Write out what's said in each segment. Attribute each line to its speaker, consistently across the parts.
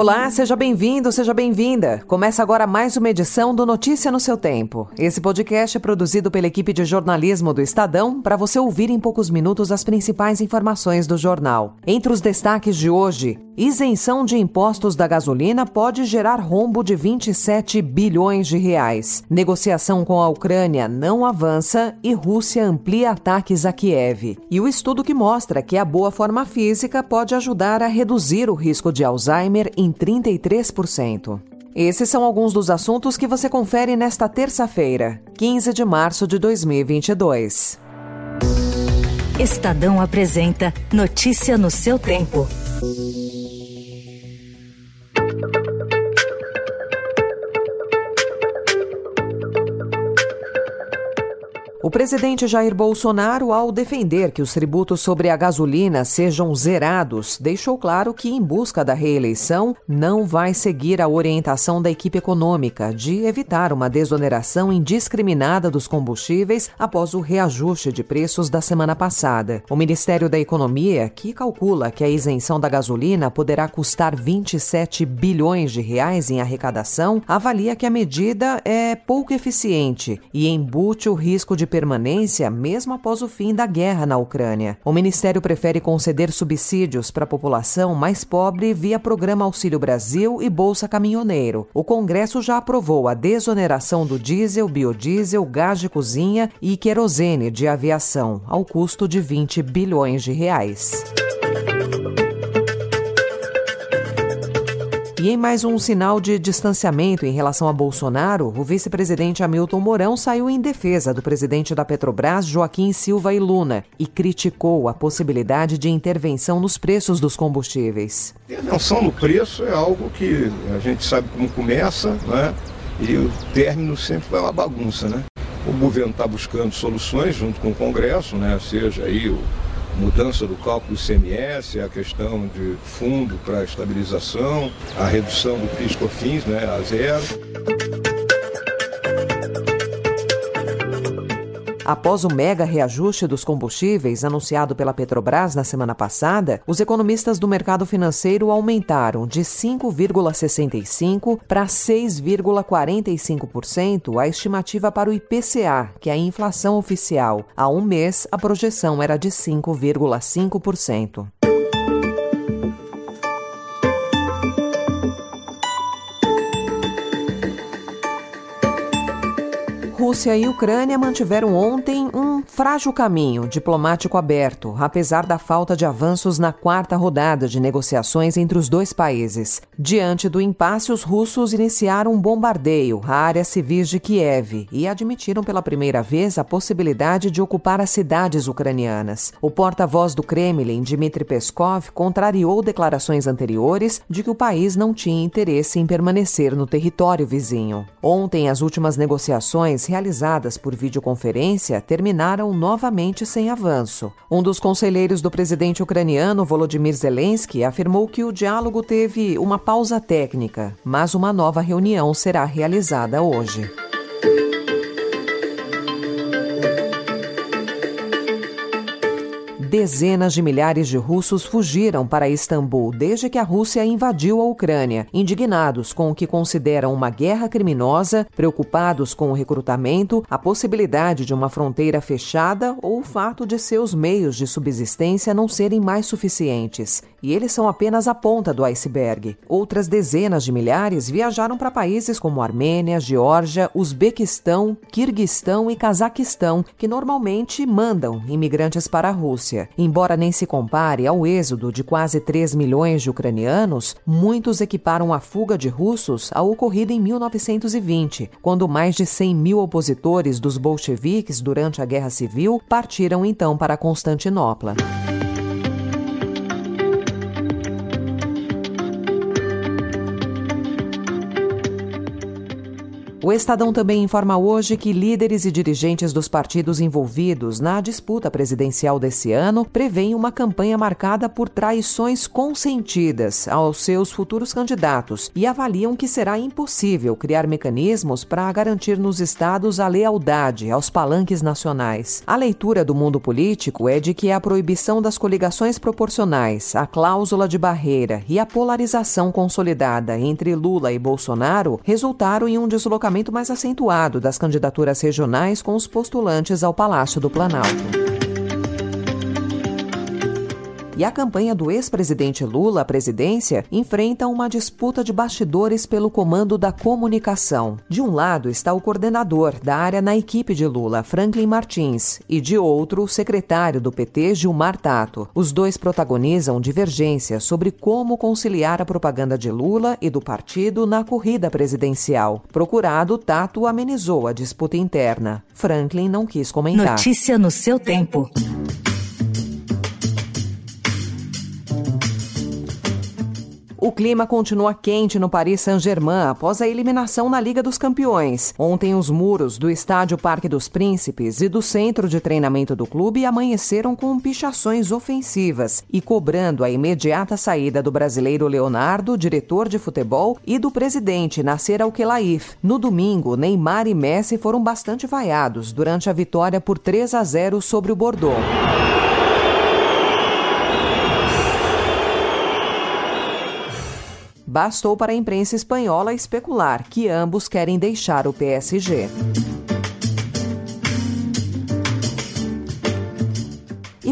Speaker 1: Olá, seja bem-vindo, seja bem-vinda. Começa agora mais uma edição do Notícia no seu Tempo. Esse podcast é produzido pela equipe de jornalismo do Estadão para você ouvir em poucos minutos as principais informações do jornal. Entre os destaques de hoje, isenção de impostos da gasolina pode gerar rombo de 27 bilhões de reais. Negociação com a Ucrânia não avança e Rússia amplia ataques a Kiev. E o estudo que mostra que a boa forma física pode ajudar a reduzir o risco de Alzheimer em 33%. Esses são alguns dos assuntos que você confere nesta terça-feira, 15 de março de 2022.
Speaker 2: Estadão apresenta Notícia no seu tempo.
Speaker 1: O presidente Jair Bolsonaro, ao defender que os tributos sobre a gasolina sejam zerados, deixou claro que, em busca da reeleição, não vai seguir a orientação da equipe econômica de evitar uma desoneração indiscriminada dos combustíveis após o reajuste de preços da semana passada. O Ministério da Economia, que calcula que a isenção da gasolina poderá custar 27 bilhões de reais em arrecadação, avalia que a medida é pouco eficiente e embute o risco de permanência mesmo após o fim da guerra na Ucrânia. O Ministério prefere conceder subsídios para a população mais pobre via Programa Auxílio Brasil e Bolsa Caminhoneiro. O Congresso já aprovou a desoneração do diesel, biodiesel, gás de cozinha e querosene de aviação, ao custo de 20 bilhões de reais. E em mais um sinal de distanciamento em relação a Bolsonaro, o vice-presidente Hamilton Mourão saiu em defesa do presidente da Petrobras, Joaquim Silva e Luna, e criticou a possibilidade de intervenção nos preços dos combustíveis.
Speaker 3: Intervenção no preço é algo que a gente sabe como começa, né? E o término sempre vai uma bagunça, né? O governo está buscando soluções junto com o Congresso, né? Seja aí o mudança do cálculo do ICMS, a questão de fundo para estabilização, a redução do PIS/COFINS né, a zero.
Speaker 1: Após o mega reajuste dos combustíveis anunciado pela Petrobras na semana passada, os economistas do mercado financeiro aumentaram de 5,65% para 6,45% a estimativa para o IPCA, que é a inflação oficial. Há um mês, a projeção era de 5,5%. Rússia e Ucrânia mantiveram ontem um frágil caminho diplomático aberto, apesar da falta de avanços na quarta rodada de negociações entre os dois países. Diante do impasse, os russos iniciaram um bombardeio a áreas civis de Kiev e admitiram pela primeira vez a possibilidade de ocupar as cidades ucranianas. O porta-voz do Kremlin, Dmitry Peskov, contrariou declarações anteriores de que o país não tinha interesse em permanecer no território vizinho. Ontem, as últimas negociações realizadas por videoconferência terminaram novamente sem avanço. Um dos conselheiros do presidente ucraniano, Volodymyr Zelensky, afirmou que o diálogo teve uma pausa técnica, mas uma nova reunião será realizada hoje. Dezenas de milhares de russos fugiram para Istambul desde que a Rússia invadiu a Ucrânia, indignados com o que consideram uma guerra criminosa, preocupados com o recrutamento, a possibilidade de uma fronteira fechada ou o fato de seus meios de subsistência não serem mais suficientes. E eles são apenas a ponta do iceberg. Outras dezenas de milhares viajaram para países como Armênia, Geórgia, Uzbequistão, Quirguistão e Cazaquistão, que normalmente mandam imigrantes para a Rússia. Embora nem se compare ao êxodo de quase 3 milhões de ucranianos, muitos equiparam a fuga de russos ao ocorrida em 1920, quando mais de 100 mil opositores dos bolcheviques durante a Guerra Civil partiram então para Constantinopla. O Estadão também informa hoje que líderes e dirigentes dos partidos envolvidos na disputa presidencial desse ano prevêem uma campanha marcada por traições consentidas aos seus futuros candidatos e avaliam que será impossível criar mecanismos para garantir nos estados a lealdade aos palanques nacionais. A leitura do mundo político é de que a proibição das coligações proporcionais, a cláusula de barreira e a polarização consolidada entre Lula e Bolsonaro resultaram em um deslocamento deslocamento mais acentuado das candidaturas regionais com os postulantes ao Palácio do Planalto. E a campanha do ex-presidente Lula à presidência enfrenta uma disputa de bastidores pelo comando da comunicação. De um lado está o coordenador da área na equipe de Lula, Franklin Martins, e de outro, o secretário do PT, Gilmar Tato. Os dois protagonizam divergências sobre como conciliar a propaganda de Lula e do partido na corrida presidencial. Procurado, Tato amenizou a disputa interna. Franklin não quis comentar.
Speaker 2: Notícia no seu tempo.
Speaker 1: O clima continua quente no Paris Saint-Germain após a eliminação na Liga dos Campeões. Ontem, os muros do estádio Parque dos Príncipes e do centro de treinamento do clube amanheceram com pichações ofensivas e cobrando a imediata saída do brasileiro Leonardo, diretor de futebol, e do presidente Nasser Al-Khelaifi. No domingo, Neymar e Messi foram bastante vaiados durante a vitória por 3 a 0 sobre o Bordeaux. Bastou para a imprensa espanhola especular que ambos querem deixar o PSG.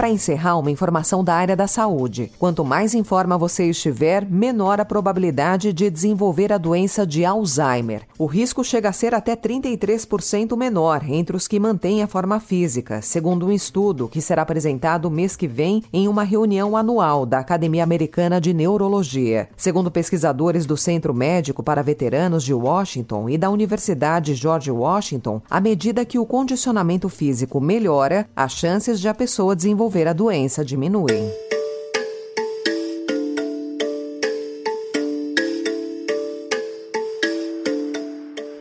Speaker 1: Para encerrar, uma informação da área da saúde. Quanto mais em forma você estiver, menor a probabilidade de desenvolver a doença de Alzheimer. O risco chega a ser até 33% menor entre os que mantêm a forma física, segundo um estudo que será apresentado mês que vem em uma reunião anual da Academia Americana de Neurologia. Segundo pesquisadores do Centro Médico para Veteranos de Washington e da Universidade George Washington, à medida que o condicionamento físico melhora, as chances de a pessoa desenvolver desenvolver a doença diminuem.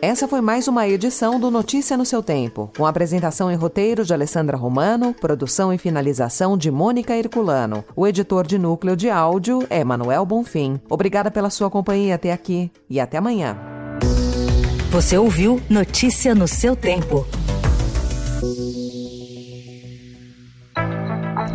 Speaker 1: Essa foi mais uma edição do Notícia no seu Tempo, com apresentação e roteiro de Alessandra Romano, produção e finalização de Mônica Herculano. O editor de núcleo de áudio é Manuel Bonfim. Obrigada pela sua companhia até aqui e até amanhã.
Speaker 2: Você ouviu Notícia no seu Tempo.